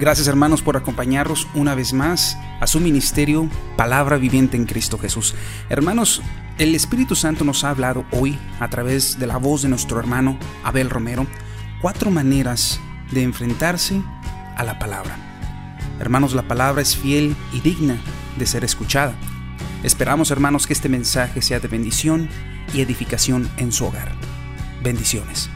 Gracias hermanos por acompañarnos una vez más a su ministerio Palabra Viviente en Cristo Jesús. Hermanos, el Espíritu Santo nos ha hablado hoy a través de la voz de nuestro hermano Abel Romero cuatro maneras de enfrentarse a la palabra. Hermanos, la palabra es fiel y digna de ser escuchada. Esperamos hermanos que este mensaje sea de bendición y edificación en su hogar. Bendiciones.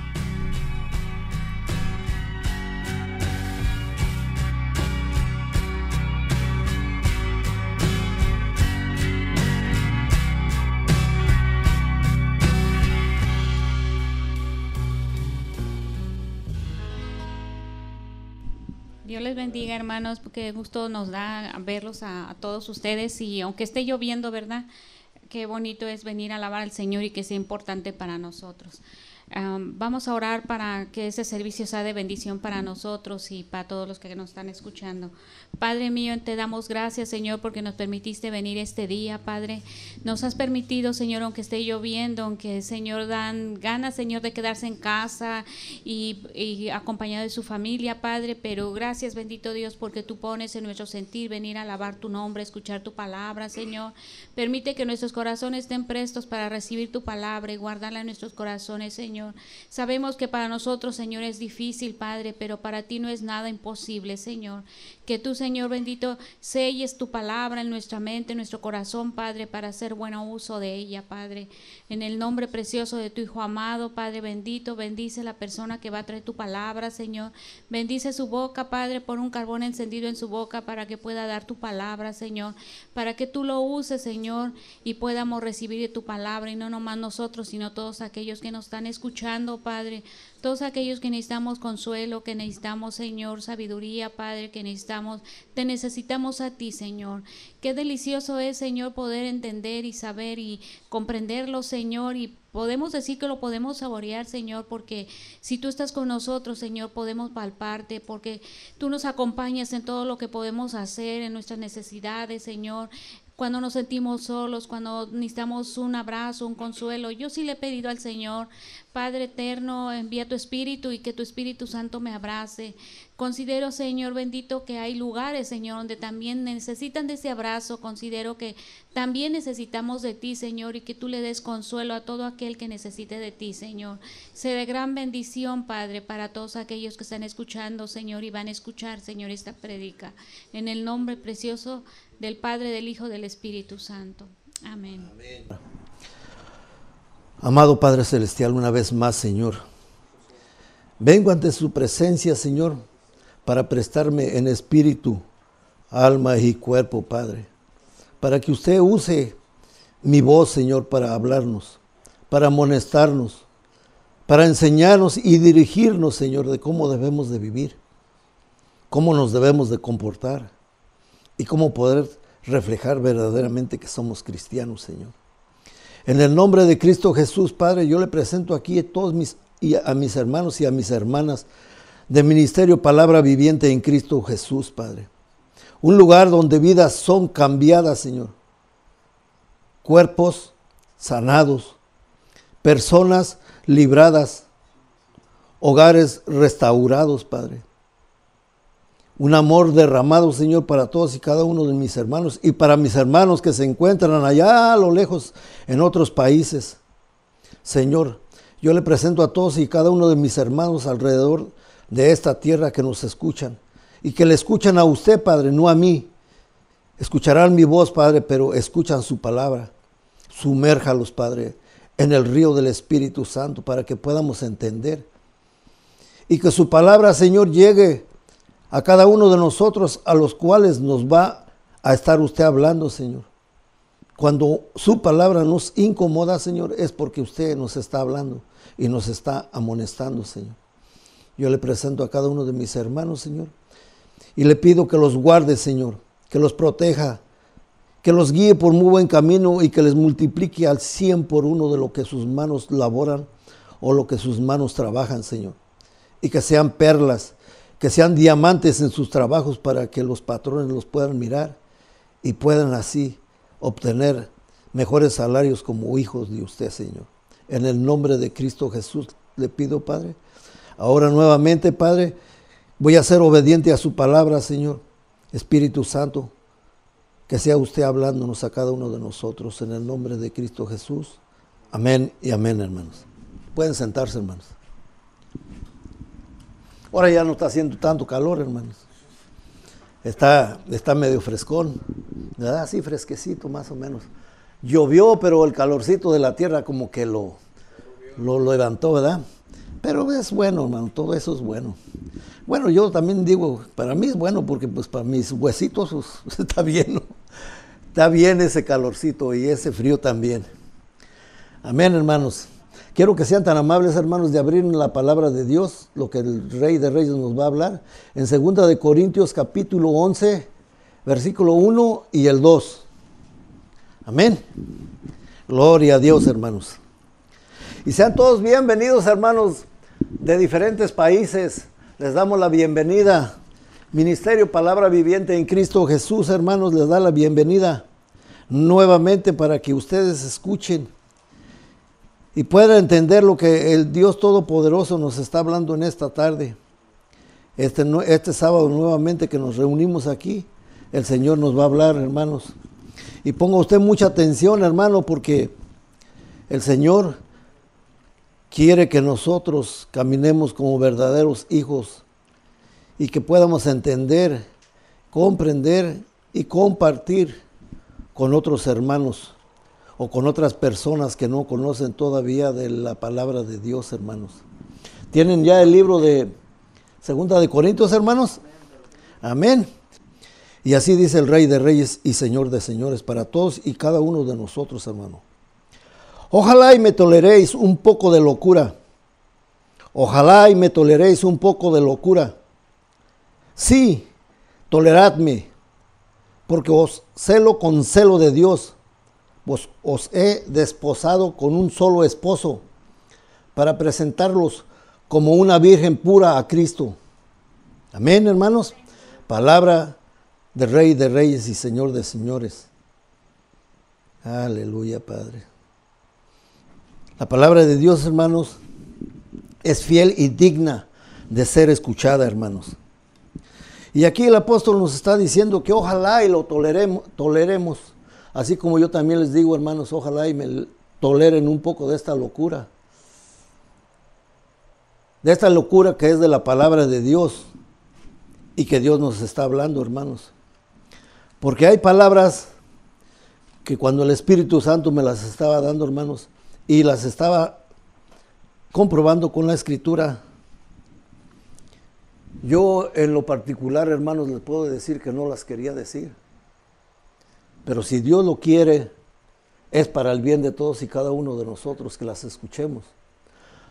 Bendiga, hermanos, porque gusto nos da verlos a, todos ustedes y aunque esté lloviendo, ¿verdad? Qué bonito es venir a alabar al Señor y que sea importante para nosotros vamos a orar para que ese servicio sea de bendición para nosotros y para todos los que nos están escuchando. Padre mío, te damos gracias, Señor, porque nos permitiste venir este día, Padre. Nos has permitido, Señor, aunque esté lloviendo, aunque, Señor, dan ganas, Señor, de quedarse en casa y, y acompañado de su familia, Padre. Pero gracias, bendito Dios, porque tú pones en nuestro sentir venir a alabar tu nombre, escuchar tu palabra, Señor. Permite que nuestros corazones estén prestos para recibir tu palabra y guardarla en nuestros corazones, Señor. Sabemos que para nosotros, Señor, es difícil, Padre, pero para ti no es nada imposible, Señor. Que tú, Señor bendito, selles tu palabra en nuestra mente, en nuestro corazón, Padre, para hacer buen uso de ella, Padre. En el nombre precioso de tu Hijo amado, Padre bendito, bendice la persona que va a traer tu palabra, Señor. Bendice su boca, Padre, por un carbón encendido en su boca para que pueda dar tu palabra, Señor. Para que tú lo uses, Señor, y podamos recibir tu palabra, y no nomás nosotros, sino todos aquellos que nos están escuchando, Padre, todos aquellos que necesitamos consuelo, que necesitamos, Señor, sabiduría, Padre, que necesitamos, te necesitamos a ti, Señor. Qué delicioso es, Señor, poder entender y saber y comprenderlo, Señor, y podemos decir que lo podemos saborear, Señor, porque si tú estás con nosotros, Señor, podemos palparte, porque tú nos acompañas en todo lo que podemos hacer, en nuestras necesidades, Señor, cuando nos sentimos solos, cuando necesitamos un abrazo, un consuelo. Yo sí le he pedido al Señor, Padre eterno, envía tu Espíritu y que tu Espíritu Santo me abrace. Considero, Señor bendito, que hay lugares, Señor, donde también necesitan de ese abrazo. Considero que también necesitamos de ti, Señor, y que tú le des consuelo a todo aquel que necesite de ti, Señor. Se de gran bendición, Padre, para todos aquellos que están escuchando, Señor, y van a escuchar, Señor, esta predica. En el nombre precioso del Padre, del Hijo, del Espíritu Santo. Amén. Amado Padre Celestial, una vez más, Señor, vengo ante su presencia, Señor, para prestarme en espíritu, alma y cuerpo, Padre, para que usted use mi voz, Señor, para hablarnos, para amonestarnos, para enseñarnos y dirigirnos, Señor, de cómo debemos de vivir, cómo nos debemos de comportar y cómo poder reflejar verdaderamente que somos cristianos, Señor. En el nombre de Cristo Jesús, Padre, yo le presento aquí a todos mis y a mis hermanos y a mis hermanas de Ministerio Palabra Viviente en Cristo Jesús, Padre. Un lugar donde vidas son cambiadas, Señor. Cuerpos sanados, personas libradas, hogares restaurados, Padre un amor derramado, Señor, para todos y cada uno de mis hermanos y para mis hermanos que se encuentran allá a lo lejos en otros países. Señor, yo le presento a todos y cada uno de mis hermanos alrededor de esta tierra que nos escuchan y que le escuchan a usted, Padre, no a mí. Escucharán mi voz, Padre, pero escuchan su palabra. Sumérjalos, Padre, en el río del Espíritu Santo para que podamos entender. Y que su palabra, Señor, llegue a cada uno de nosotros a los cuales nos va a estar usted hablando, Señor. Cuando su palabra nos incomoda, Señor, es porque usted nos está hablando y nos está amonestando, Señor. Yo le presento a cada uno de mis hermanos, Señor, y le pido que los guarde, Señor, que los proteja, que los guíe por muy buen camino y que les multiplique al cien por uno de lo que sus manos laboran o lo que sus manos trabajan, Señor. Y que sean perlas que sean diamantes en sus trabajos para que los patrones los puedan mirar y puedan así obtener mejores salarios como hijos de usted, Señor. En el nombre de Cristo Jesús le pido, Padre. Ahora nuevamente, Padre, Voy a ser obediente a su palabra, Señor. Espíritu Santo, que sea usted hablándonos a cada uno de nosotros en el nombre de Cristo Jesús. Amén y amén, hermanos. Pueden sentarse, hermanos. Ahora ya no está haciendo tanto calor, hermanos. Está, está medio frescón, ¿verdad? Así fresquecito, más o menos. Llovió, pero el calorcito de la tierra como que lo, lo levantó, ¿verdad? Pero es bueno, hermano, todo eso es bueno. Bueno, yo también digo, para mí es bueno porque pues para mis huesitos pues, está bien, ¿no? Está bien ese calorcito y ese frío también. Amén, hermanos. Quiero que sean tan amables, hermanos, de abrir la palabra de Dios, lo que el Rey de Reyes nos va a hablar, en 2 de Corintios capítulo 11, versículo 1 y el 2. Amén. Gloria a Dios, hermanos. Y sean todos bienvenidos, hermanos, de diferentes países. Les damos la bienvenida. Ministerio Palabra Viviente en Cristo Jesús, hermanos, les da la bienvenida nuevamente para que ustedes escuchen y puedan entender lo que el Dios Todopoderoso nos está hablando en esta tarde. Este, este sábado nuevamente que nos reunimos aquí, el Señor nos va a hablar, hermanos. Y ponga usted mucha atención, hermano, porque el Señor quiere que nosotros caminemos como verdaderos hijos y que podamos entender, comprender y compartir con otros hermanos o con otras personas que no conocen todavía de la palabra de Dios, hermanos. ¿Tienen ya el libro de Segunda de Corintios, hermanos? Amén. Y así dice el Rey de Reyes y Señor de Señores para todos y cada uno de nosotros, hermano. Ojalá y me toleréis un poco de locura. Ojalá y me toleréis un poco de locura. Sí, toleradme, porque os celo con celo de Dios pues os he desposado con un solo esposo para presentarlos como una virgen pura a Cristo. Amén, hermanos. Palabra de Rey de Reyes y Señor de Señores. Aleluya, Padre. La palabra de Dios, hermanos, es fiel y digna de ser escuchada, hermanos. Y aquí el apóstol nos está diciendo que ojalá y lo toleremos, toleremos Así como yo también les digo, hermanos, ojalá y me toleren un poco de esta locura. De esta locura que es de la palabra de Dios y que Dios nos está hablando, hermanos. Porque hay palabras que cuando el Espíritu Santo me las estaba dando, hermanos, y las estaba comprobando con la escritura, yo en lo particular, hermanos, les puedo decir que no las quería decir. Pero si Dios lo quiere, es para el bien de todos y cada uno de nosotros que las escuchemos.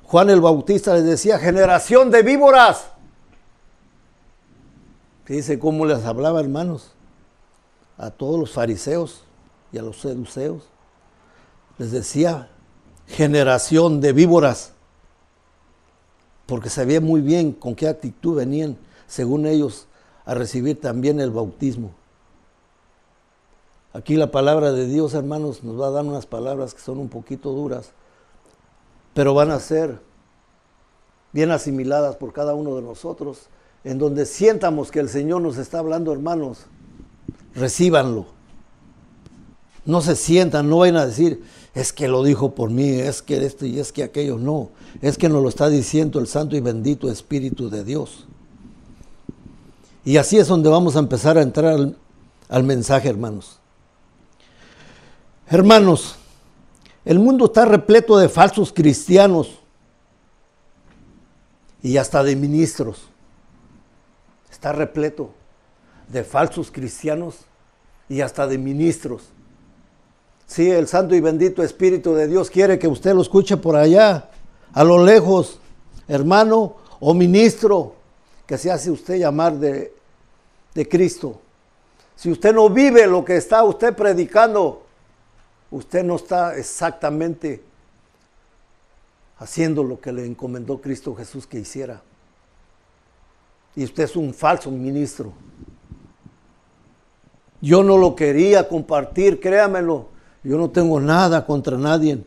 Juan el Bautista les decía, generación de víboras. Dice cómo les hablaba, hermanos, a todos los fariseos y a los seduceos. Les decía, generación de víboras. Porque sabía muy bien con qué actitud venían, según ellos, a recibir también el bautismo. Aquí la palabra de Dios, hermanos, nos va a dar unas palabras que son un poquito duras, pero van a ser bien asimiladas por cada uno de nosotros, en donde sientamos que el Señor nos está hablando, hermanos, recíbanlo. No se sientan, no vayan a decir, es que lo dijo por mí, es que esto y es que aquello. No, es que nos lo está diciendo el Santo y bendito Espíritu de Dios. Y así es donde vamos a empezar a entrar al, al mensaje, hermanos. Hermanos, el mundo está repleto de falsos cristianos y hasta de ministros. Está repleto de falsos cristianos y hasta de ministros. Sí, el Santo y bendito Espíritu de Dios quiere que usted lo escuche por allá, a lo lejos, hermano o ministro, que se hace usted llamar de, de Cristo. Si usted no vive lo que está usted predicando, usted no está exactamente haciendo lo que le encomendó Cristo Jesús que hiciera. Y usted es un falso ministro. Yo no lo quería compartir, créamelo. Yo no tengo nada contra nadie.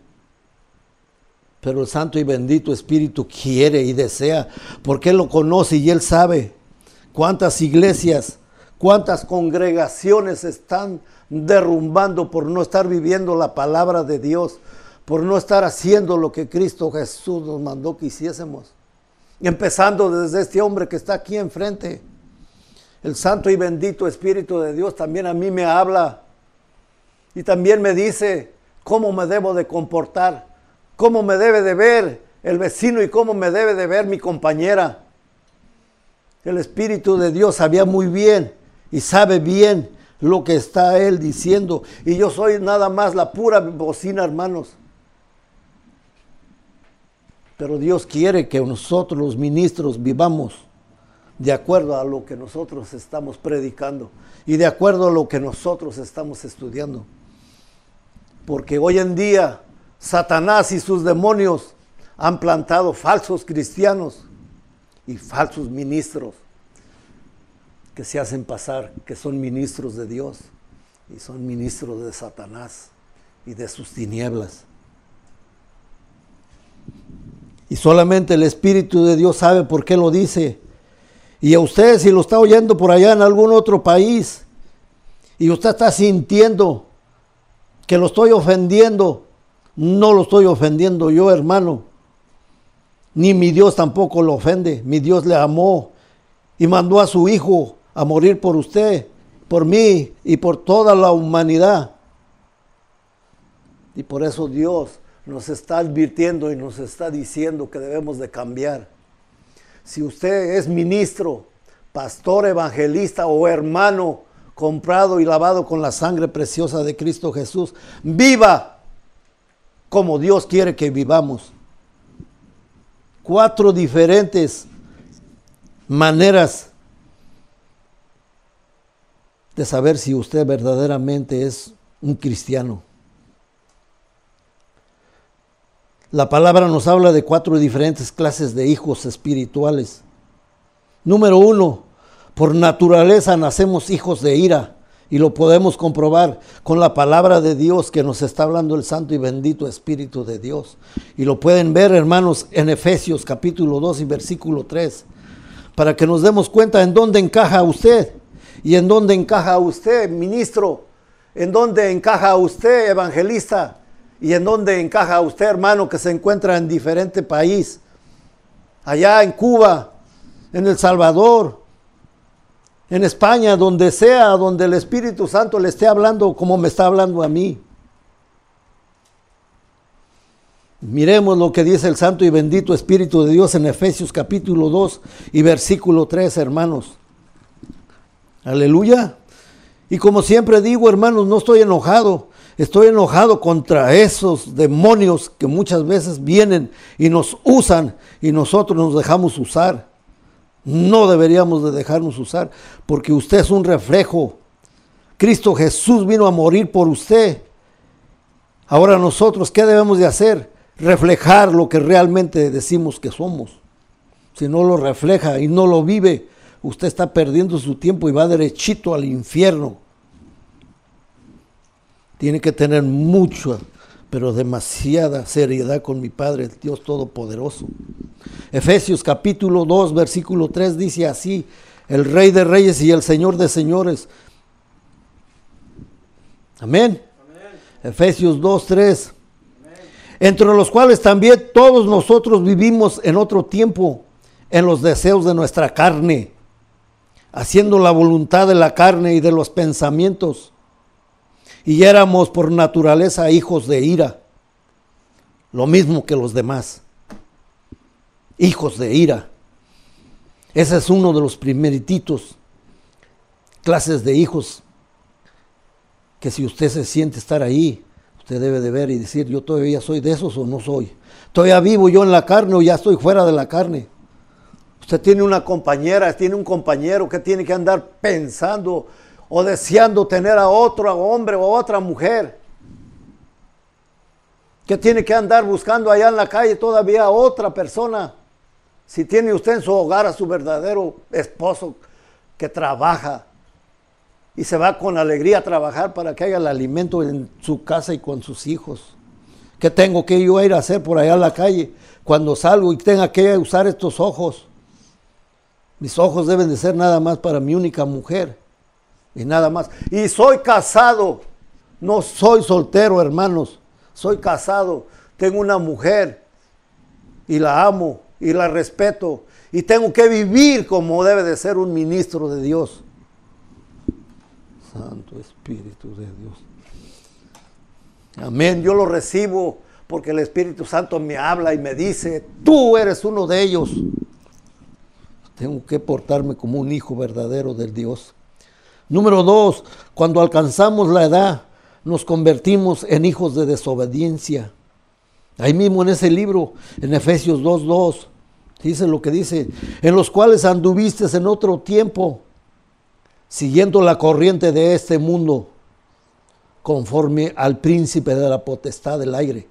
Pero el Santo y bendito Espíritu quiere y desea, porque Él lo conoce y Él sabe cuántas iglesias, cuántas congregaciones están derrumbando por no estar viviendo la palabra de Dios, por no estar haciendo lo que Cristo Jesús nos mandó que hiciésemos. Empezando desde este hombre que está aquí enfrente. El santo y bendito Espíritu de Dios también a mí me habla y también me dice cómo me debo de comportar, cómo me debe de ver el vecino y cómo me debe de ver mi compañera. El Espíritu de Dios sabía muy bien y sabe bien lo que está Él diciendo. Y yo soy nada más la pura bocina, hermanos. Pero Dios quiere que nosotros los ministros vivamos de acuerdo a lo que nosotros estamos predicando y de acuerdo a lo que nosotros estamos estudiando. Porque hoy en día Satanás y sus demonios han plantado falsos cristianos y falsos ministros que se hacen pasar que son ministros de Dios y son ministros de Satanás y de sus tinieblas. Y solamente el Espíritu de Dios sabe por qué lo dice. Y a usted si lo está oyendo por allá en algún otro país y usted está sintiendo que lo estoy ofendiendo, no lo estoy ofendiendo yo, hermano. Ni mi Dios tampoco lo ofende. Mi Dios le amó y mandó a su Hijo a morir por usted, por mí y por toda la humanidad. Y por eso Dios nos está advirtiendo y nos está diciendo que debemos de cambiar. Si usted es ministro, pastor, evangelista o hermano comprado y lavado con la sangre preciosa de Cristo Jesús, viva como Dios quiere que vivamos. Cuatro diferentes maneras de saber si usted verdaderamente es un cristiano. La palabra nos habla de cuatro diferentes clases de hijos espirituales. Número uno, por naturaleza nacemos hijos de ira y lo podemos comprobar con la palabra de Dios que nos está hablando el Santo y bendito Espíritu de Dios. Y lo pueden ver, hermanos, en Efesios capítulo 2 y versículo 3, para que nos demos cuenta en dónde encaja usted y en dónde encaja usted, ministro, en dónde encaja usted, evangelista, y en dónde encaja usted, hermano, que se encuentra en diferente país, allá en Cuba, en El Salvador, en España, donde sea, donde el Espíritu Santo le esté hablando como me está hablando a mí. Miremos lo que dice el Santo y bendito Espíritu de Dios en Efesios capítulo 2 y versículo 3, hermanos. Aleluya. Y como siempre digo, hermanos, no estoy enojado. Estoy enojado contra esos demonios que muchas veces vienen y nos usan y nosotros nos dejamos usar. No deberíamos de dejarnos usar porque usted es un reflejo. Cristo Jesús vino a morir por usted. Ahora nosotros, ¿qué debemos de hacer? Reflejar lo que realmente decimos que somos. Si no lo refleja y no lo vive, usted está perdiendo su tiempo y va derechito al infierno. Tiene que tener mucha, pero demasiada seriedad con mi Padre, el Dios Todopoderoso. Efesios capítulo 2, versículo 3 dice así, el Rey de Reyes y el Señor de Señores. Amén. Efesios 2, 3. Entre los cuales también todos nosotros vivimos en otro tiempo en los deseos de nuestra carne, haciendo la voluntad de la carne y de los pensamientos y éramos por naturaleza hijos de ira, lo mismo que los demás, hijos de ira. Ese es uno de los primerititos clases de hijos que si usted se siente estar ahí, usted debe de ver y decir, yo todavía soy de esos o no soy. Todavía vivo yo en la carne o ya estoy fuera de la carne. Usted tiene una compañera, tiene un compañero que tiene que andar pensando o deseando tener a otro hombre o otra mujer. Que tiene que andar buscando allá en la calle todavía a otra persona. Si tiene usted en su hogar a su verdadero esposo que trabaja y se va con alegría a trabajar para que haya el alimento en su casa y con sus hijos. ¿Qué tengo que yo ir a hacer por allá en la calle cuando salgo y tenga que usar estos ojos? Mis ojos deben de ser nada más para mi única mujer. Y nada más. Y soy casado. No soy soltero, hermanos. Soy casado. Tengo una mujer. Y la amo. Y la respeto. Y tengo que vivir como debe de ser un ministro de Dios. Santo Espíritu de Dios. Amén. Yo lo recibo porque el Espíritu Santo me habla y me dice, tú eres uno de ellos. Tengo que portarme como un hijo verdadero del Dios. Número dos, cuando alcanzamos la edad, nos convertimos en hijos de desobediencia. Ahí mismo en ese libro, en Efesios 2.2, dice lo que dice, en los cuales anduviste en otro tiempo, siguiendo la corriente de este mundo, conforme al príncipe de la potestad del aire.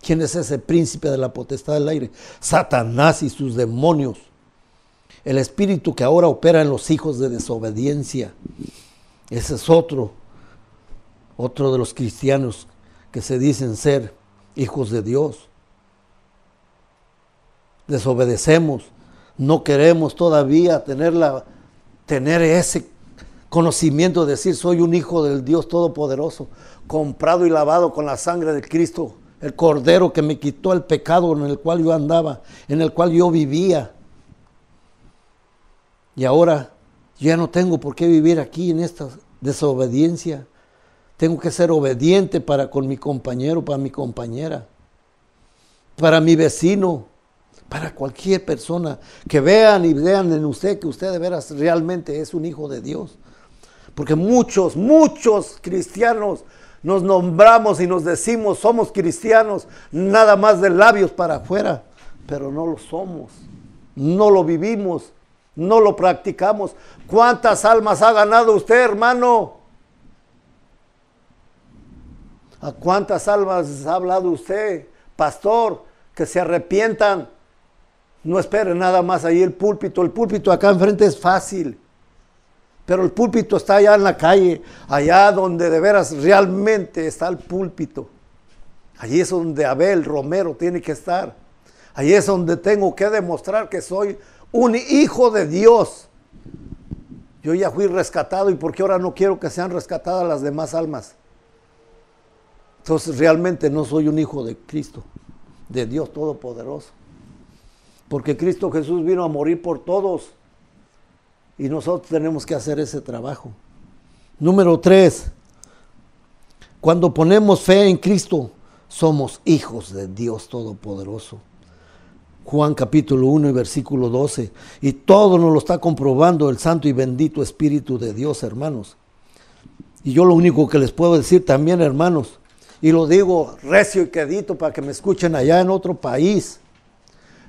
¿Quién es ese príncipe de la potestad del aire? Satanás y sus demonios el espíritu que ahora opera en los hijos de desobediencia. Ese es otro, otro de los cristianos que se dicen ser hijos de Dios. Desobedecemos, no queremos todavía tener, tener ese conocimiento de decir soy un hijo del Dios Todopoderoso, comprado y lavado con la sangre de Cristo, el Cordero que me quitó el pecado en el cual yo andaba, en el cual yo vivía. Y ahora ya no tengo por qué vivir aquí en esta desobediencia. Tengo que ser obediente para con mi compañero, para mi compañera, para mi vecino, para cualquier persona que vean y vean en usted que usted de veras realmente es un hijo de Dios. Porque muchos, muchos cristianos nos nombramos y nos decimos somos cristianos, nada más de labios para afuera, pero no lo somos, no lo vivimos no lo practicamos. ¿Cuántas almas ha ganado usted, hermano? ¿A cuántas almas ha hablado usted, pastor, que se arrepientan? No espere nada más ahí el púlpito. El púlpito acá enfrente es fácil. Pero el púlpito está allá en la calle, allá donde de veras realmente está el púlpito. Allí es donde Abel Romero tiene que estar. Allí es donde tengo que demostrar que soy un hijo de Dios. Yo ya fui rescatado y porque ahora no quiero que sean rescatadas las demás almas. Entonces realmente no soy un hijo de Cristo, de Dios Todopoderoso. Porque Cristo Jesús vino a morir por todos y nosotros tenemos que hacer ese trabajo. Número tres, cuando ponemos fe en Cristo, somos hijos de Dios Todopoderoso. Juan capítulo 1 y versículo 12. Y todo nos lo está comprobando el santo y bendito Espíritu de Dios, hermanos. Y yo lo único que les puedo decir también, hermanos, y lo digo recio y quedito para que me escuchen allá en otro país.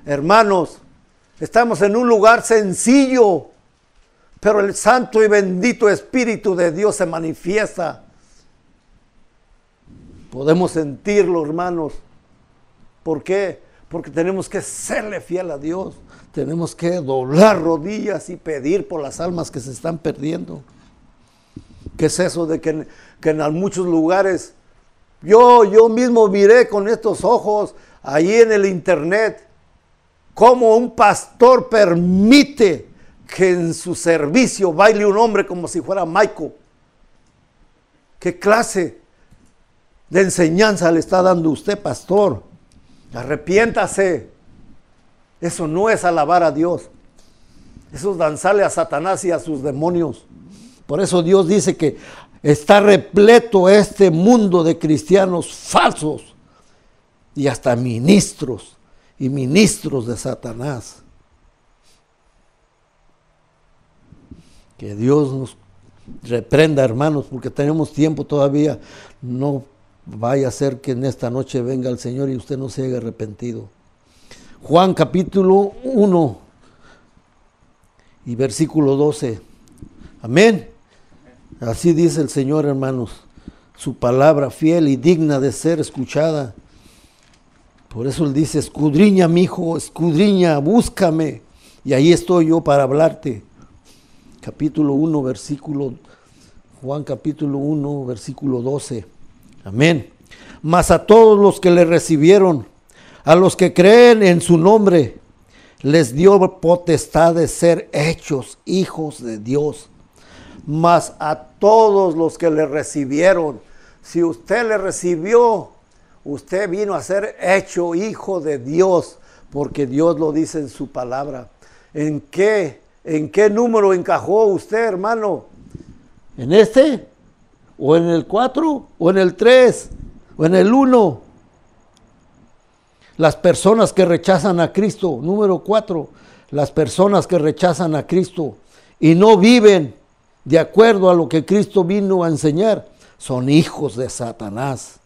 Hermanos, estamos en un lugar sencillo, pero el santo y bendito Espíritu de Dios se manifiesta. Podemos sentirlo, hermanos. ¿Por qué? porque tenemos que serle fiel a Dios, tenemos que doblar rodillas y pedir por las almas que se están perdiendo. ¿Qué es eso de que, en muchos lugares, yo, yo mismo miré con estos ojos ahí en el internet, cómo un pastor permite que en su servicio baile un hombre como si fuera Michael? ¿Qué clase de enseñanza le está dando usted, pastor? Arrepiéntase. Eso no es alabar a Dios. Eso es danzarle a Satanás y a sus demonios. Por eso Dios dice que está repleto este mundo de cristianos falsos y hasta ministros y ministros de Satanás. Que Dios nos reprenda, hermanos, porque tenemos tiempo todavía. No Vaya a ser que en esta noche venga el Señor y usted no se haya arrepentido. Juan capítulo 1 y versículo 12. Amén. Así dice el Señor, hermanos. Su palabra fiel y digna de ser escuchada. Por eso él dice, escudriña, mi hijo, escudriña, búscame. Y ahí estoy yo para hablarte. Capítulo 1, versículo, Juan capítulo 1, versículo 12. Amén. Mas a todos los que le recibieron, a los que creen en su nombre, les dio potestad de ser hechos hijos de Dios. Mas a todos los que le recibieron, si usted le recibió, usted vino a ser hecho hijo de Dios, porque Dios lo dice en su palabra. ¿En qué? ¿En qué número encajó usted, hermano? ¿En este? ¿O en el 4? ¿O en el 3? ¿O en el 1? Las personas que rechazan a Cristo, número 4, las personas que rechazan a Cristo y no viven de acuerdo a lo que Cristo vino a enseñar, son hijos de Satanás.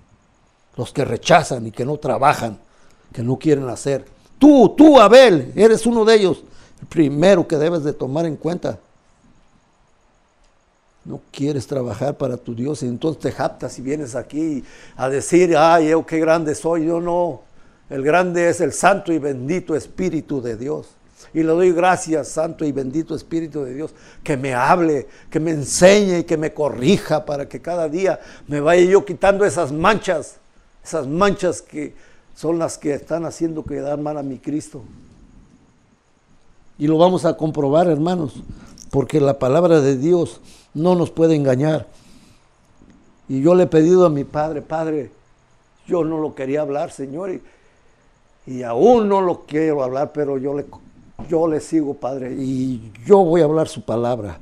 Los que rechazan y que no trabajan, que no quieren hacer. Tú, tú, Abel, eres uno de ellos. El primero que debes de tomar en cuenta. No quieres trabajar para tu Dios y entonces te japtas y vienes aquí a decir, ay, yo qué grande soy. Yo no. El grande es el santo y bendito Espíritu de Dios. Y le doy gracias, Santo y bendito Espíritu de Dios, que me hable, que me enseñe y que me corrija para que cada día me vaya yo quitando esas manchas, esas manchas que son las que están haciendo quedar mal a mi Cristo. Y lo vamos a comprobar, hermanos, porque la palabra de Dios no nos puede engañar. Y yo le he pedido a mi Padre, Padre, yo no lo quería hablar, Señor, y, y aún no lo quiero hablar, pero yo le yo le sigo, Padre, y yo voy a hablar su palabra.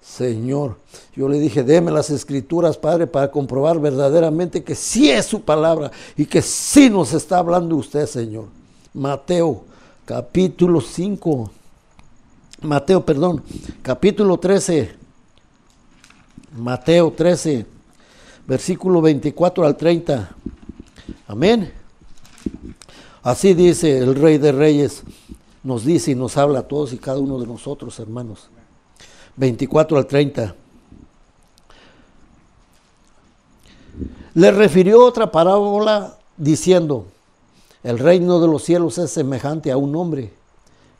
Señor, yo le dije, deme las escrituras, Padre, para comprobar verdaderamente que sí es su palabra y que sí nos está hablando usted, Señor. Mateo, capítulo 5. Mateo, perdón, capítulo 13. Mateo 13, versículo 24 al 30. Amén. Así dice el Rey de Reyes nos dice y nos habla a todos y cada uno de nosotros, hermanos. 24 al 30. Le refirió otra parábola diciendo, el reino de los cielos es semejante a un hombre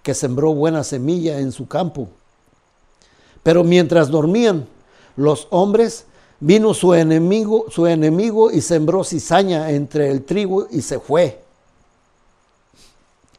que sembró buena semilla en su campo. Pero mientras dormían los hombres, vino su enemigo, su enemigo y sembró cizaña entre el trigo y se fue.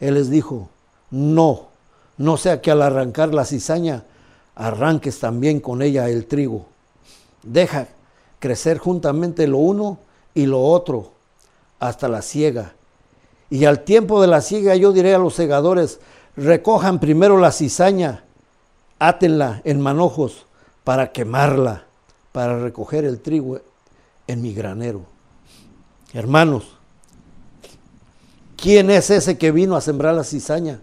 Él les dijo, no, no sea que al arrancar la cizaña arranques también con ella el trigo. Deja crecer juntamente lo uno y lo otro hasta la siega. Y al tiempo de la siega yo diré a los segadores, recojan primero la cizaña, átenla en manojos para quemarla, para recoger el trigo en mi granero. Hermanos, ¿Quién es ese que vino a sembrar la cizaña?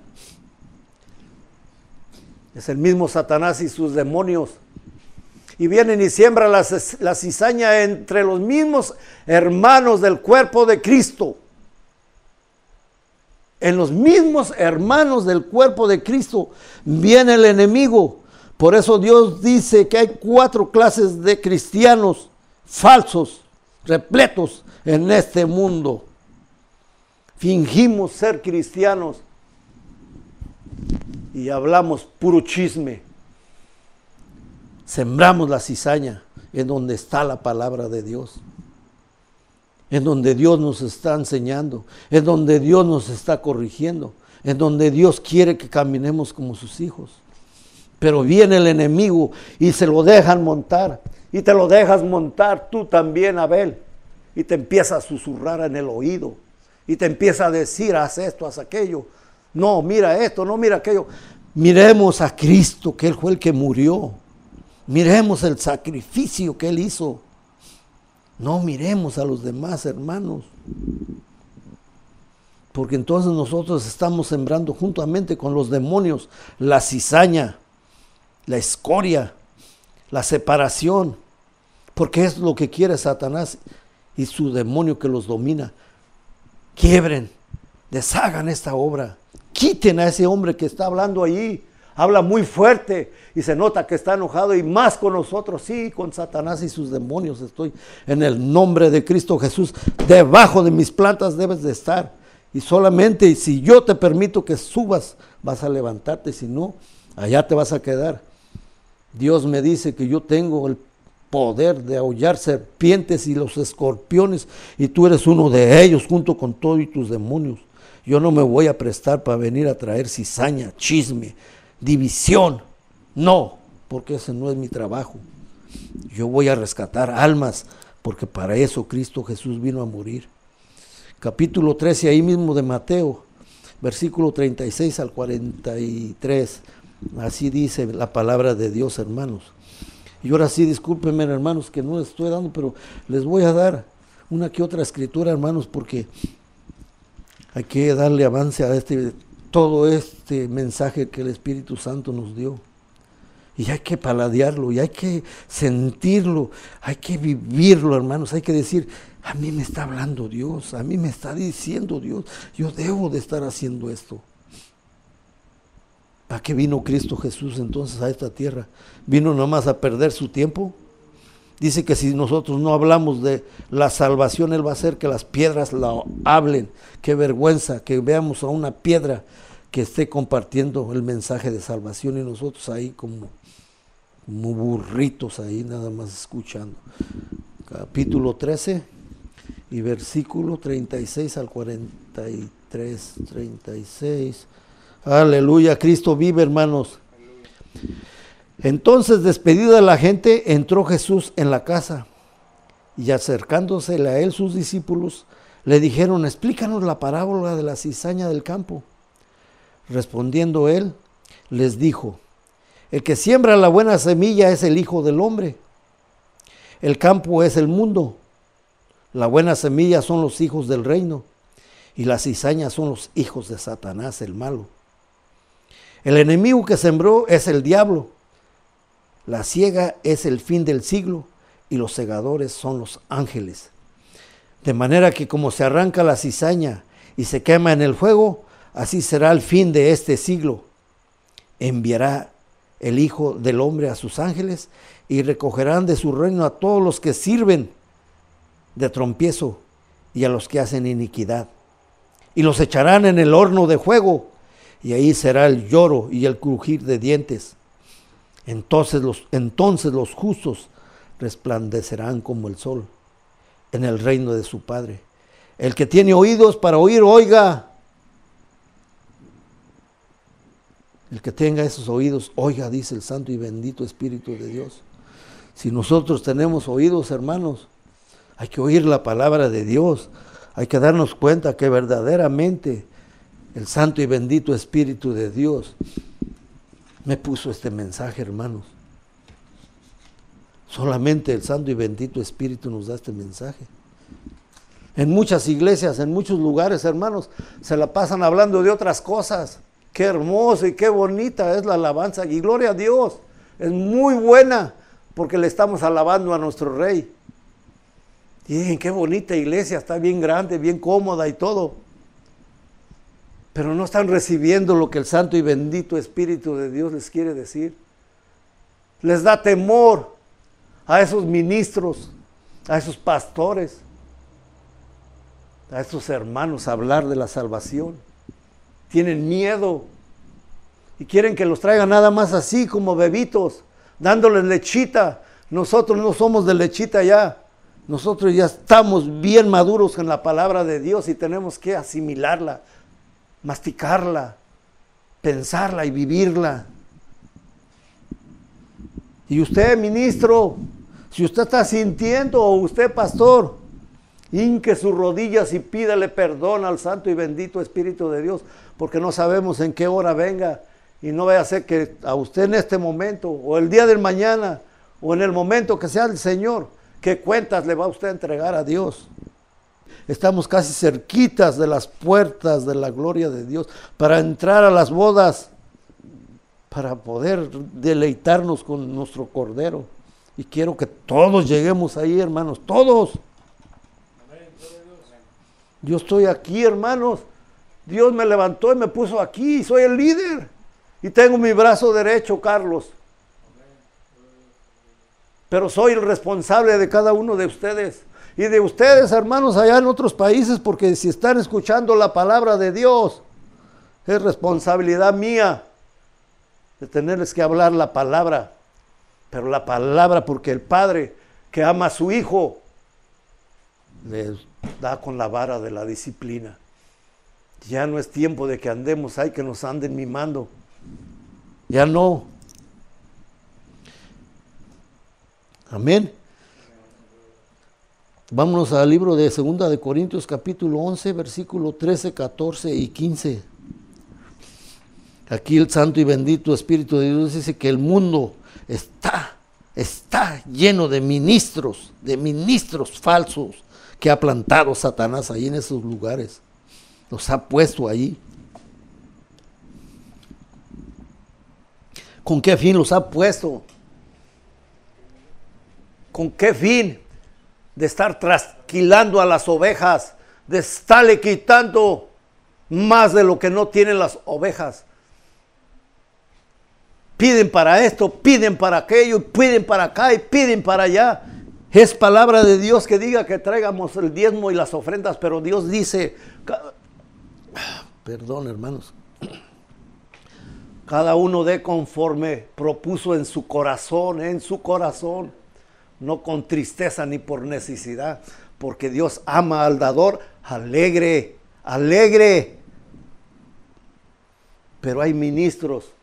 Es el mismo Satanás y sus demonios. Y vienen y siembran la, la, cizaña entre los mismos hermanos del cuerpo de Cristo. En los mismos hermanos del cuerpo de Cristo viene el enemigo. Por eso Dios dice que hay cuatro clases de cristianos falsos, repletos en este mundo fingimos ser cristianos y hablamos puro chisme. Sembramos la cizaña en donde está la palabra de Dios, en donde Dios nos está enseñando, en donde Dios nos está corrigiendo, en donde Dios quiere que caminemos como sus hijos. Pero viene el enemigo y se lo dejan montar y te lo dejas montar tú también, Abel, y te empieza a susurrar en el oído y te empieza a decir, haz esto, haz aquello. No, mira esto, no mira aquello. Miremos a Cristo, que Él fue el que murió. Miremos el sacrificio que Él hizo. No miremos a los demás hermanos. Porque entonces nosotros estamos sembrando juntamente con los demonios la cizaña, la escoria, la separación. Porque es lo que quiere Satanás y su demonio que los domina quiebren, deshagan esta obra, quiten a ese hombre que está hablando allí. Habla muy fuerte y se nota que está enojado y más con nosotros, sí, con Satanás y sus demonios estoy. En el nombre de Cristo Jesús, debajo de mis plantas debes de estar. Y solamente si yo te permito que subas, vas a levantarte, si no, allá te vas a quedar. Dios me dice que yo tengo el poder de aullar serpientes y los escorpiones y tú eres uno de ellos junto con todos y tus demonios. Yo no me voy a prestar para venir a traer cizaña, chisme, división. No, porque ese no es mi trabajo. Yo voy a rescatar almas, porque para eso Cristo Jesús vino a morir. Capítulo 13, ahí mismo de Mateo, versículo 36 al 43. Así dice la palabra de Dios, hermanos. Y ahora sí, discúlpenme, hermanos, que no les estoy dando, pero les voy a dar una que otra escritura, hermanos, porque hay que darle avance a este todo este mensaje que el Espíritu Santo nos dio. Y hay que paladearlo, y hay que sentirlo, hay que vivirlo, hermanos. Hay que decir, a mí me está hablando Dios, a mí me está diciendo Dios, yo debo de estar haciendo esto. ¿A qué vino Cristo Jesús entonces a esta tierra? ¿Vino nomás a perder su tiempo? Dice que si nosotros no hablamos de la salvación, Él va a hacer que las piedras la hablen. Qué vergüenza que veamos a una piedra que esté compartiendo el mensaje de salvación y nosotros ahí como, como burritos ahí nada más escuchando. Capítulo 13 y versículo 36 al 43, 36. Aleluya, Cristo vive hermanos. Entonces, despedida la gente, entró Jesús en la casa y acercándosele a él sus discípulos, le dijeron, explícanos la parábola de la cizaña del campo. Respondiendo él, les dijo, el que siembra la buena semilla es el Hijo del Hombre. El campo es el mundo. La buena semilla son los hijos del reino y las cizañas son los hijos de Satanás, el malo. El enemigo que sembró es el diablo. La ciega es el fin del siglo y los segadores son los ángeles. De manera que como se arranca la cizaña y se quema en el fuego, Así será el fin de este siglo. Enviará el Hijo del Hombre a sus ángeles y recogerán de su reino a todos los que sirven de trompiezo y a los que hacen iniquidad. Y los echarán en el horno de fuego, y ahí será el lloro y el crujir de dientes. Entonces los, entonces los justos resplandecerán como el sol en el reino de su Padre. El que tiene oídos para oír, oiga. El que tenga esos oídos, oiga, dice el Santo y bendito Espíritu de Dios. Si nosotros tenemos oídos, hermanos, hay que oír la palabra de Dios. Hay que darnos cuenta que verdaderamente el Santo y bendito Espíritu de Dios me puso este mensaje, hermanos. Solamente el Santo y bendito Espíritu nos da este mensaje. En muchas iglesias, en muchos lugares, hermanos, se la pasan hablando de otras cosas. Qué hermosa y qué bonita es la alabanza. Y gloria a Dios. Es muy buena porque le estamos alabando a nuestro rey. Y qué bonita iglesia, está bien grande, bien cómoda y todo. Pero no están recibiendo lo que el Santo y bendito Espíritu de Dios les quiere decir. Les da temor a esos ministros, a esos pastores, a esos hermanos hablar de la salvación tienen miedo y quieren que los traigan nada más así como bebitos, dándoles lechita. Nosotros no somos de lechita ya. Nosotros ya estamos bien maduros en la palabra de Dios y tenemos que asimilarla, masticarla, pensarla y vivirla. Y usted, ministro, si usted está sintiendo, o usted, pastor, hinque sus rodillas y pídale perdón al Santo y bendito Espíritu de Dios, porque no sabemos en qué hora venga y no vaya a ser que a usted en este momento o el día del mañana o en el momento que sea el Señor, qué cuentas le va a usted a entregar a Dios. Estamos casi cerquitas de las puertas de la gloria de Dios para entrar a las bodas, para poder deleitarnos con nuestro Cordero. Y quiero que todos lleguemos ahí, hermanos, todos. Yo estoy aquí, hermanos, Dios me levantó y me puso aquí, soy el líder. Y tengo mi brazo derecho, Carlos. Pero soy el responsable de cada uno de ustedes. Y de ustedes, hermanos, allá en otros países, porque si están escuchando la palabra de Dios, es responsabilidad mía de tenerles que hablar la palabra. Pero la palabra porque el Padre que ama a su Hijo les da con la vara de la disciplina. Ya no es tiempo de que andemos ahí, que nos anden mimando. Ya no. Amén. Vámonos al libro de Segunda de Corintios capítulo 11, versículo 13, 14 y 15. Aquí el santo y bendito Espíritu de Dios dice que el mundo está, está lleno de ministros, de ministros falsos que ha plantado Satanás ahí en esos lugares. Los ha puesto ahí. ¿Con qué fin los ha puesto? ¿Con qué fin? De estar trasquilando a las ovejas, de estarle quitando más de lo que no tienen las ovejas. Piden para esto, piden para aquello, piden para acá y piden para allá. Es palabra de Dios que diga que traigamos el diezmo y las ofrendas, pero Dios dice, perdón hermanos, cada uno de conforme propuso en su corazón, en su corazón, no con tristeza ni por necesidad, porque Dios ama al dador alegre, alegre. Pero hay ministros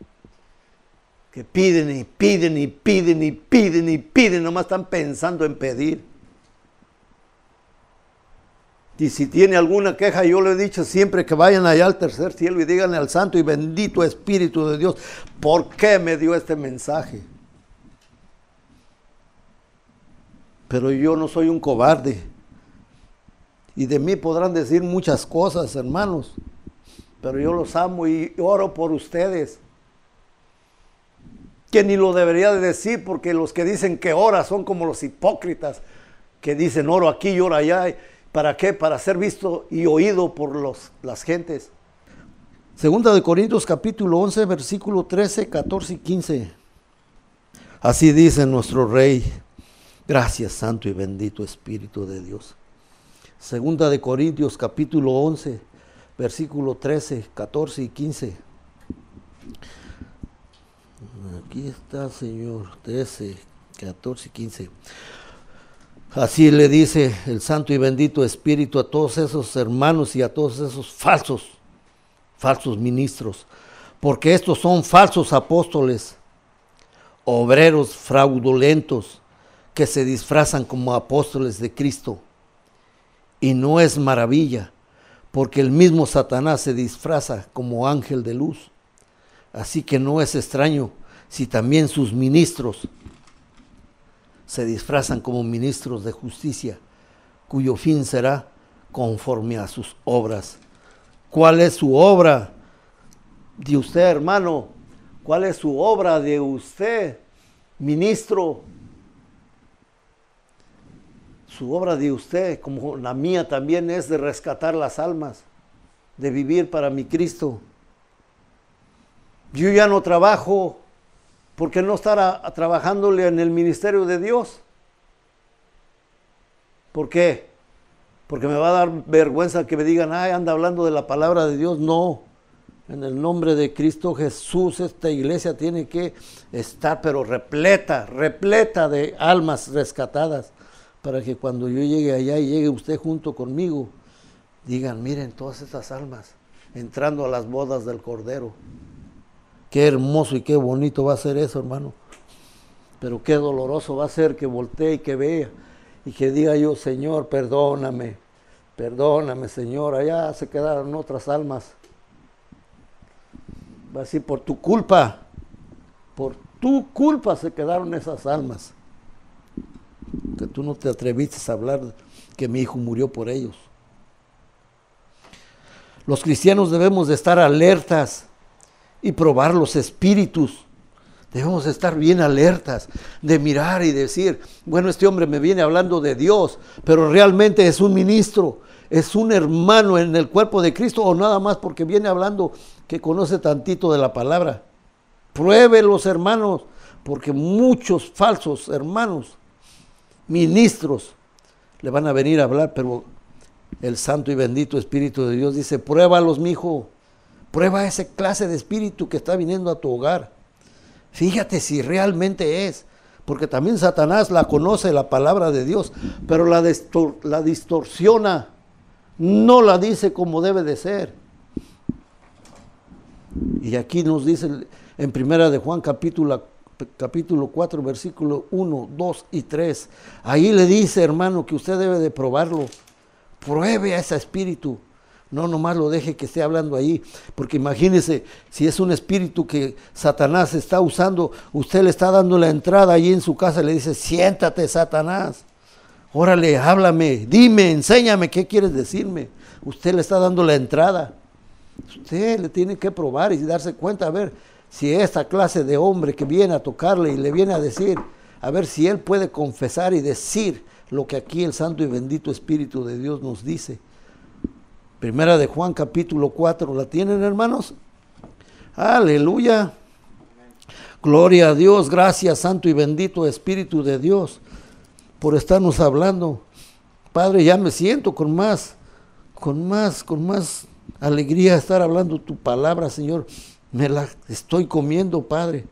que piden y piden y piden y piden y piden, nomás están pensando en pedir. Y si tiene alguna queja, yo le he dicho siempre que vayan allá al tercer cielo y díganle al Santo y bendito Espíritu de Dios, ¿por qué me dio este mensaje? Pero yo no soy un cobarde. Y de mí podrán decir muchas cosas, hermanos. Pero yo los amo y oro por ustedes que ni lo debería de decir porque los que dicen que ora son como los hipócritas que dicen oro aquí y oro allá. ¿Para qué? Para ser visto y oído por los, las gentes. Segunda de Corintios capítulo 11 versículo 13, 14 y 15. Así dice nuestro Rey. Gracias Santo y bendito Espíritu de Dios. Segunda de Corintios capítulo 11 versículo 13, 14 y 15. Aquí está, Señor, 13, 14 y 15. Así le dice el Santo y bendito Espíritu a todos esos hermanos y a todos esos falsos, falsos ministros, porque estos son falsos apóstoles, obreros fraudulentos que se disfrazan como apóstoles de Cristo. Y no es maravilla, porque el mismo Satanás se disfraza como ángel de luz. Así que no es extraño si también sus ministros se disfrazan como ministros de justicia, cuyo fin será conforme a sus obras. ¿Cuál es su obra de usted, hermano? ¿Cuál es su obra de usted, ministro? Su obra de usted, como la mía también, es de rescatar las almas, de vivir para mi Cristo. Yo ya no trabajo ¿por qué no estar trabajándole en el ministerio de Dios? ¿Por qué? Porque me va a dar vergüenza que me digan, ay, anda hablando de la palabra de Dios. No, en el nombre de Cristo Jesús, esta iglesia tiene que estar, pero repleta, repleta de almas rescatadas, para que cuando yo llegue allá y llegue usted junto conmigo, digan, miren todas estas almas entrando a las bodas del Cordero. Qué hermoso y qué bonito va a ser eso, hermano. Pero qué doloroso va a ser que voltee y que vea y que diga yo, Señor, perdóname, perdóname, Señor, allá se quedaron otras almas. Va a decir, por tu culpa, por tu culpa se quedaron esas almas. Que tú no te atreviste a hablar que mi hijo murió por ellos. Los cristianos debemos de estar alertas y probar los espíritus. Debemos estar bien alertas de mirar y decir, bueno, este hombre me viene hablando de Dios, pero realmente es un ministro, es un hermano en el cuerpo de Cristo o nada más porque viene hablando que conoce tantito de la palabra. Pruebe los hermanos, porque muchos falsos hermanos, ministros, le van a venir a hablar, pero el santo y bendito Espíritu de Dios dice, pruébalos, mi hijo, prueba esa clase de espíritu que está viniendo a tu hogar. Fíjate si realmente es, porque también Satanás la conoce, la palabra de Dios, pero la, la distorsiona, no la dice como debe de ser. Y aquí nos dice en primera de Juan capítulo, capítulo 4, versículo 1, 2 y 3. Ahí le dice, hermano, que usted debe de probarlo. Pruebe a ese espíritu. No nomás lo deje que esté hablando ahí, porque imagínese, si es un espíritu que Satanás está usando, usted le está dando la entrada ahí en su casa, le dice, siéntate Satanás, órale, háblame, dime, enséñame, ¿qué quieres decirme? Usted le está dando la entrada. Usted le tiene que probar y darse cuenta, a ver, si esta clase de hombre que viene a tocarle y le viene a decir, a ver si él puede confesar y decir lo que aquí el Santo y bendito Espíritu de Dios nos dice. Primera de Juan capítulo 4, ¿la tienen hermanos? Aleluya. Gloria a Dios, gracias Santo y bendito Espíritu de Dios por estarnos hablando. Padre, ya me siento con más, con más, con más alegría estar hablando tu palabra, Señor. Me la estoy comiendo, Padre,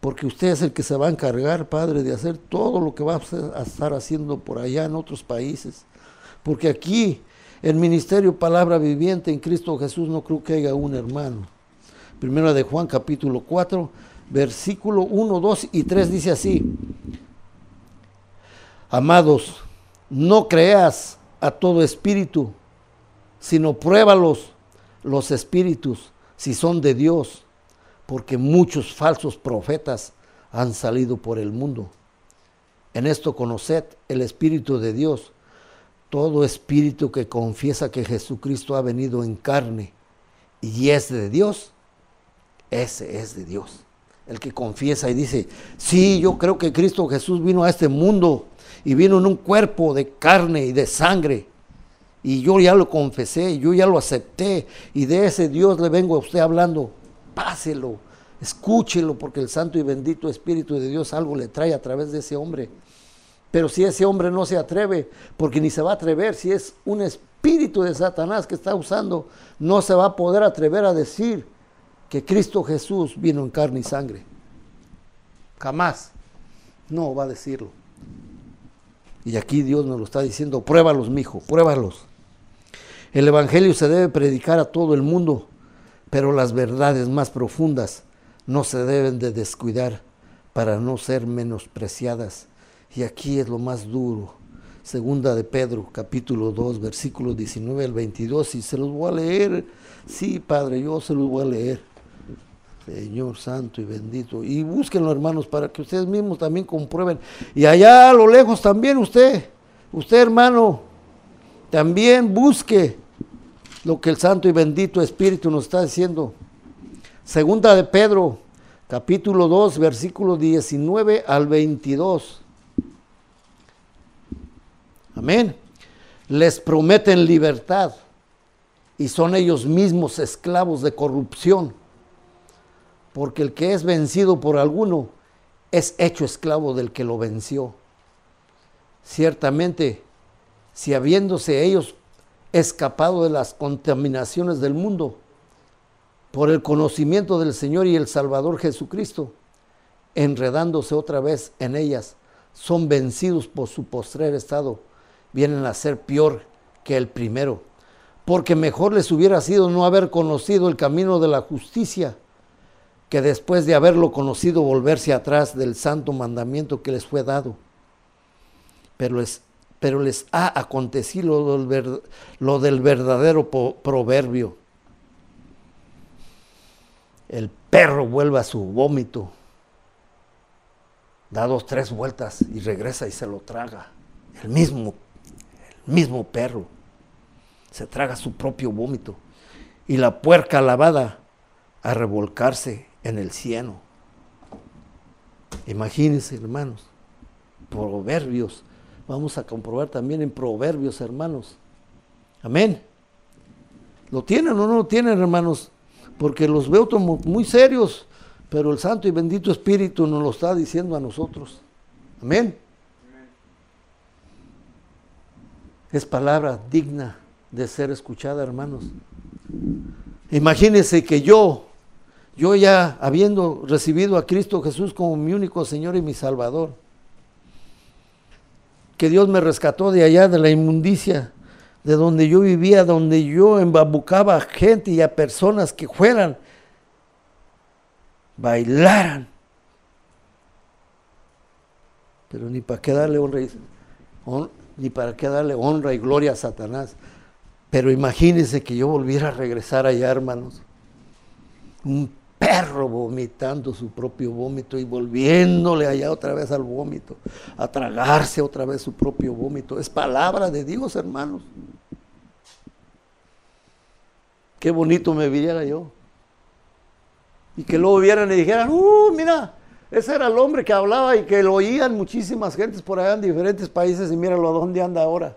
porque usted es el que se va a encargar, Padre, de hacer todo lo que va a estar haciendo por allá en otros países. Porque aquí el ministerio Palabra Viviente en Cristo Jesús no creo que haya un hermano. Primero de Juan capítulo 4, versículo 1, 2 y 3 dice así. Amados, no creas a todo espíritu, sino pruébalos los espíritus si son de Dios, porque muchos falsos profetas han salido por el mundo. En esto conoced el Espíritu de Dios todo espíritu que confiesa que Jesucristo ha venido en carne y es de Dios, ese es de Dios. El que confiesa y dice, sí, yo creo que Cristo Jesús vino a este mundo y vino en un cuerpo de carne y de sangre. Y yo ya lo confesé, yo ya lo acepté y de ese Dios le vengo a usted hablando. Páselo, escúchelo porque el santo y bendito Espíritu de Dios algo le trae a través de ese hombre. Pero si ese hombre no se atreve, porque ni se va a atrever, si es un espíritu de Satanás que está usando, no se va a poder atrever a decir que Cristo Jesús vino en carne y sangre. Jamás. No va a decirlo. Y aquí Dios nos lo está diciendo, pruébalos, mijo, pruébalos. El Evangelio se debe predicar a todo el mundo, pero las verdades más profundas no se deben de descuidar para no ser menospreciadas y aquí es lo más duro. Segunda de Pedro, capítulo 2, versículos 19 al 22, y se los voy a leer. Sí, Padre, yo se los voy a leer. Señor Santo y bendito. Y búsquenlo, hermanos, para que ustedes mismos también comprueben. Y allá a lo lejos también usted, usted hermano, también busque lo que el Santo y bendito Espíritu nos está diciendo. Segunda de Pedro, capítulo 2, versículos 19 al 22. Amén. Les prometen libertad y son ellos mismos esclavos de corrupción. Porque el que es vencido por alguno es hecho esclavo del que lo venció. Ciertamente, si habiéndose ellos escapado de las contaminaciones del mundo, por el conocimiento del Señor y el Salvador Jesucristo, enredándose otra vez en ellas, son vencidos por su postrer estado vienen a ser peor que el primero, porque mejor les hubiera sido no haber conocido el camino de la justicia, que después de haberlo conocido volverse atrás del santo mandamiento que les fue dado. Pero les, pero les ha acontecido lo del, verdadero proverbio. El perro vuelve a su vómito, da dos, tres vueltas y regresa y se lo traga. El mismo mismo perro se traga su propio vómito y la puerca lavada a revolcarse en el cieno. Imagínense, hermanos, proverbios. Vamos a comprobar también en proverbios, hermanos. Amén. ¿Lo tienen o no lo tienen, hermanos? Porque los veo como muy serios, pero el Santo y bendito Espíritu nos lo está diciendo a nosotros. Amén. Es palabra digna de ser escuchada, hermanos. Imagínense que yo, yo ya habiendo recibido a Cristo Jesús como mi único Señor y mi Salvador, que Dios me rescató de allá de la inmundicia, de donde yo vivía, donde yo embabucaba a gente y a personas que fueran, bailaran. Pero ni para qué darle honra, ni para qué darle honra y gloria a Satanás. Pero imagínense que yo volviera a regresar allá, hermanos. Un perro vomitando su propio vómito y volviéndole allá otra vez al vómito, a tragarse otra vez su propio vómito. Es palabra de Dios, hermanos. Qué bonito me viera yo. Y que luego vieran y dijeran, uh, mira, ese era el hombre que hablaba y que lo oían muchísimas gentes por allá en diferentes países y míralo a dónde anda ahora.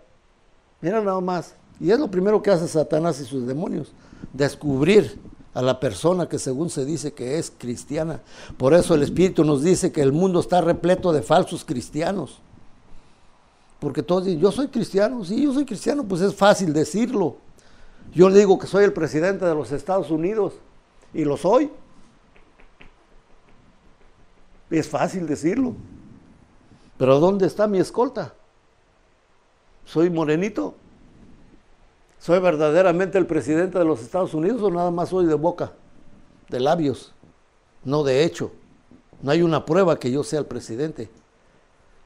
Mira nada más. Y es lo primero que hace Satanás y sus demonios, descubrir a la persona que según se dice que es cristiana. Por eso el Espíritu nos dice que el mundo está repleto de falsos cristianos. Porque todos dicen, yo soy cristiano, sí, yo soy cristiano, pues es fácil decirlo. Yo digo que soy el presidente de los Estados Unidos y lo soy. Es fácil decirlo. Pero ¿dónde está mi escolta? ¿Soy morenito? ¿Soy verdaderamente el presidente de los Estados Unidos o nada más soy de boca, de labios, no de hecho? No hay una prueba que yo sea el presidente.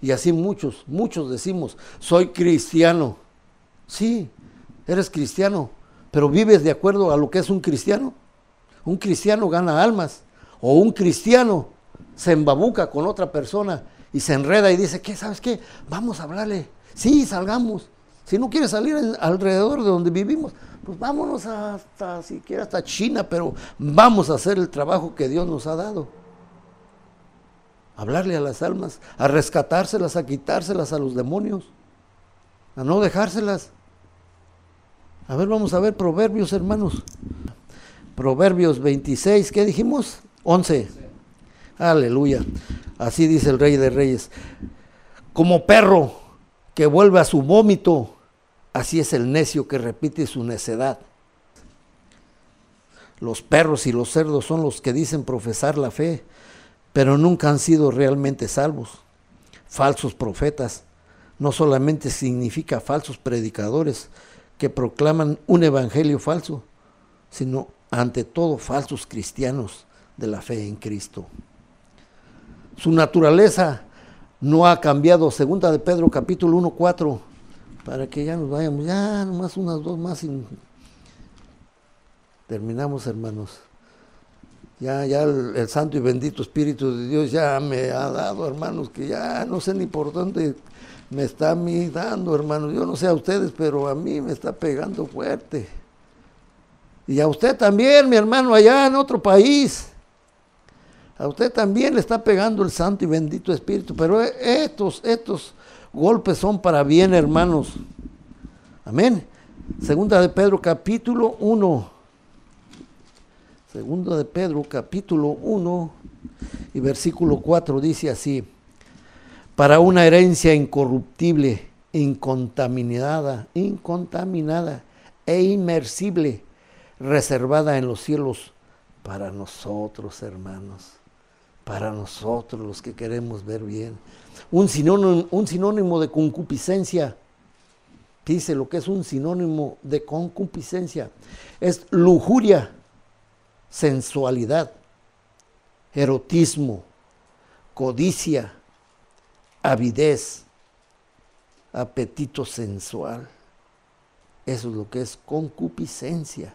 Y así muchos, muchos decimos, soy cristiano. Sí, eres cristiano, pero vives de acuerdo a lo que es un cristiano. Un cristiano gana almas, o un cristiano se embabuca con otra persona y se enreda y dice, ¿qué? ¿Sabes qué? Vamos a hablarle. Sí, salgamos. Si no quieres salir alrededor de donde vivimos, pues vámonos hasta, siquiera hasta China, pero vamos a hacer el trabajo que Dios nos ha dado. Hablarle a las almas, a rescatárselas, a quitárselas a los demonios, a no dejárselas. A ver, vamos a ver Proverbios, hermanos. Proverbios 26, ¿qué dijimos? 11. Aleluya. Así dice el Rey de Reyes. Como perro que vuelve a su vómito, Así es el necio que repite su necedad. Los perros y los cerdos son los que dicen profesar la fe, pero nunca han sido realmente salvos. Falsos profetas no solamente significa falsos predicadores que proclaman un evangelio falso, sino ante todo falsos cristianos de la fe en Cristo. Su naturaleza no ha cambiado. Segunda de Pedro capítulo 1, 4 para que ya nos vayamos, ya nomás unas dos más y terminamos hermanos. Ya, ya el, Santo y bendito Espíritu de Dios ya me ha dado, hermanos, que ya no sé ni por dónde me está a mí dando, hermanos. Yo no sé a ustedes, pero a mí me está pegando fuerte. Y a usted también, mi hermano, allá en otro país. A usted también le está pegando el Santo y bendito Espíritu. Pero estos, estos golpes son para bien, hermanos. Amén. Segunda de Pedro capítulo 1. Segunda de Pedro capítulo 1 y versículo 4 dice así. Para una herencia incorruptible, incontaminada, incontaminada e inmersible, reservada en los cielos para nosotros, hermanos. Para nosotros los que queremos ver bien un sinónimo, de concupiscencia. Dice lo que es un sinónimo de concupiscencia. Es lujuria, sensualidad, erotismo, codicia, avidez, apetito sensual. Eso es lo que es concupiscencia.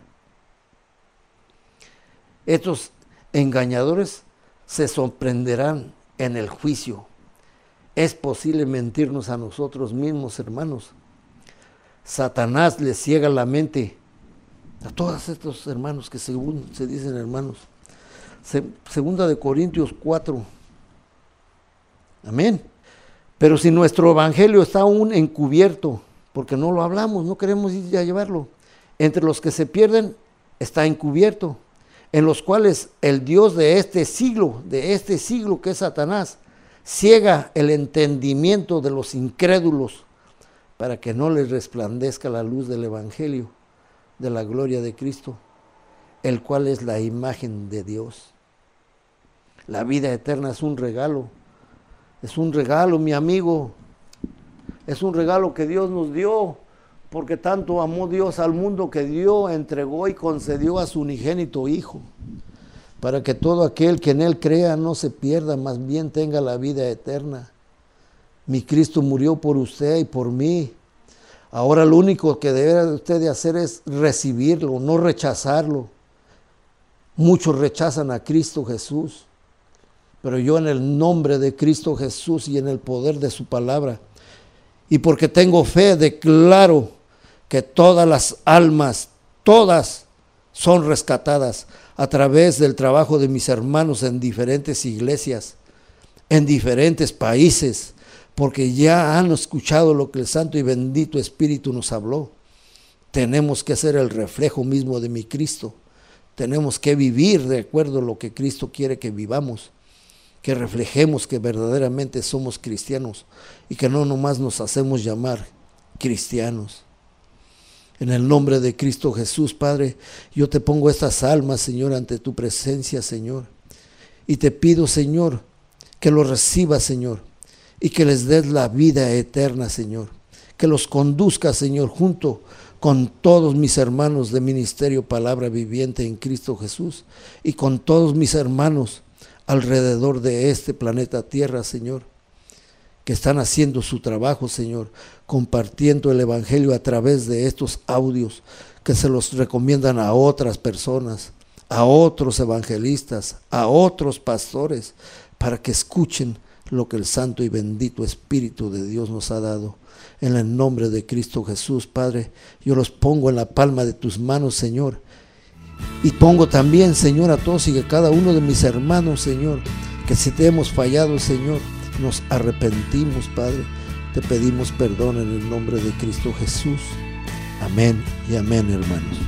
Estos engañadores se sorprenderán en el juicio es posible mentirnos a nosotros mismos, hermanos. Satanás le ciega la mente a todos estos hermanos que según se dicen hermanos. segunda de Corintios 4. Amén. Pero si nuestro evangelio está aún encubierto, porque no lo hablamos, no queremos ir a llevarlo. Entre los que se pierden está encubierto, en los cuales el Dios de este siglo, de este siglo que es Satanás, ciega el entendimiento de los incrédulos para que no les resplandezca la luz del Evangelio, de la gloria de Cristo, el cual es la imagen de Dios. La vida eterna es un regalo, es un regalo, mi amigo, es un regalo que Dios nos dio, porque tanto amó Dios al mundo que dio, entregó y concedió a su unigénito Hijo, para que todo aquel que en Él crea no se pierda, más bien tenga la vida eterna. Mi Cristo murió por usted y por mí. Ahora lo único que debe usted de hacer es recibirlo, no rechazarlo. Muchos rechazan a Cristo Jesús, pero yo en el nombre de Cristo Jesús y en el poder de su palabra, y porque tengo fe, declaro que todas las almas, todas son rescatadas a través del trabajo de mis hermanos en diferentes iglesias, en diferentes países, porque ya han escuchado lo que el Santo y bendito Espíritu nos habló. Tenemos que ser el reflejo mismo de mi Cristo. Tenemos que vivir de acuerdo a lo que Cristo quiere que vivamos, que reflejemos que verdaderamente somos cristianos y que no nomás nos hacemos llamar cristianos. En el nombre de Cristo Jesús, Padre, yo te pongo estas almas, Señor, ante tu presencia, Señor. Y te pido, Señor, que los recibas, Señor, y que les des la vida eterna, Señor. Que los conduzca, Señor, junto con todos mis hermanos de Ministerio Palabra Viviente en Cristo Jesús y con todos mis hermanos alrededor de este planeta Tierra, Señor, que están haciendo su trabajo, Señor, compartiendo el Evangelio a través de estos audios que se los recomiendan a otras personas, a otros evangelistas, a otros pastores, para que escuchen lo que el Santo y bendito Espíritu de Dios nos ha dado. En el nombre de Cristo Jesús, Padre, yo los pongo en la palma de tus manos, Señor. Y pongo también, Señor, a todos y a cada uno de mis hermanos, Señor, que si te hemos fallado, Señor, nos arrepentimos, Padre. Te pedimos perdón en el nombre de Cristo Jesús. Amén y amén, hermanos.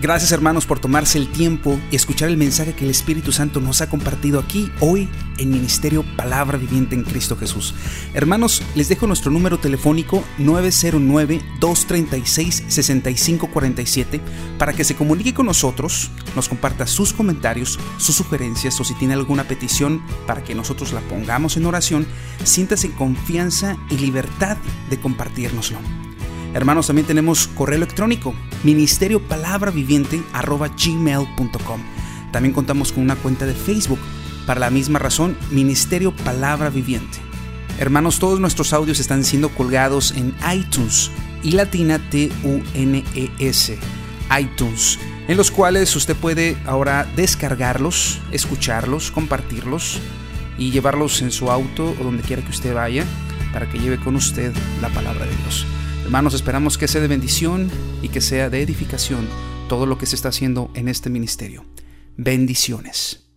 Gracias hermanos por tomarse el tiempo y escuchar el mensaje que el Espíritu Santo nos ha compartido aquí hoy en Ministerio Palabra Viviente en Cristo Jesús. Hermanos, les dejo nuestro número telefónico 909-236-6547 para que se comunique con nosotros, nos comparta sus comentarios, sus sugerencias o si tiene alguna petición para que nosotros la pongamos en oración, siéntase en confianza y libertad de compartirnoslo. Hermanos, también tenemos correo electrónico, ministerio. También contamos con una cuenta de Facebook, para la misma razón, Ministerio Palabra Viviente. Hermanos, todos nuestros audios están siendo colgados en iTunes y latina T-U-N-E-S, iTunes, en los cuales usted puede ahora descargarlos, escucharlos, compartirlos y llevarlos en su auto o donde quiera que usted vaya para que lleve con usted la palabra de Dios. Hermanos, esperamos que sea de bendición y que sea de edificación todo lo que se está haciendo en este ministerio. Bendiciones.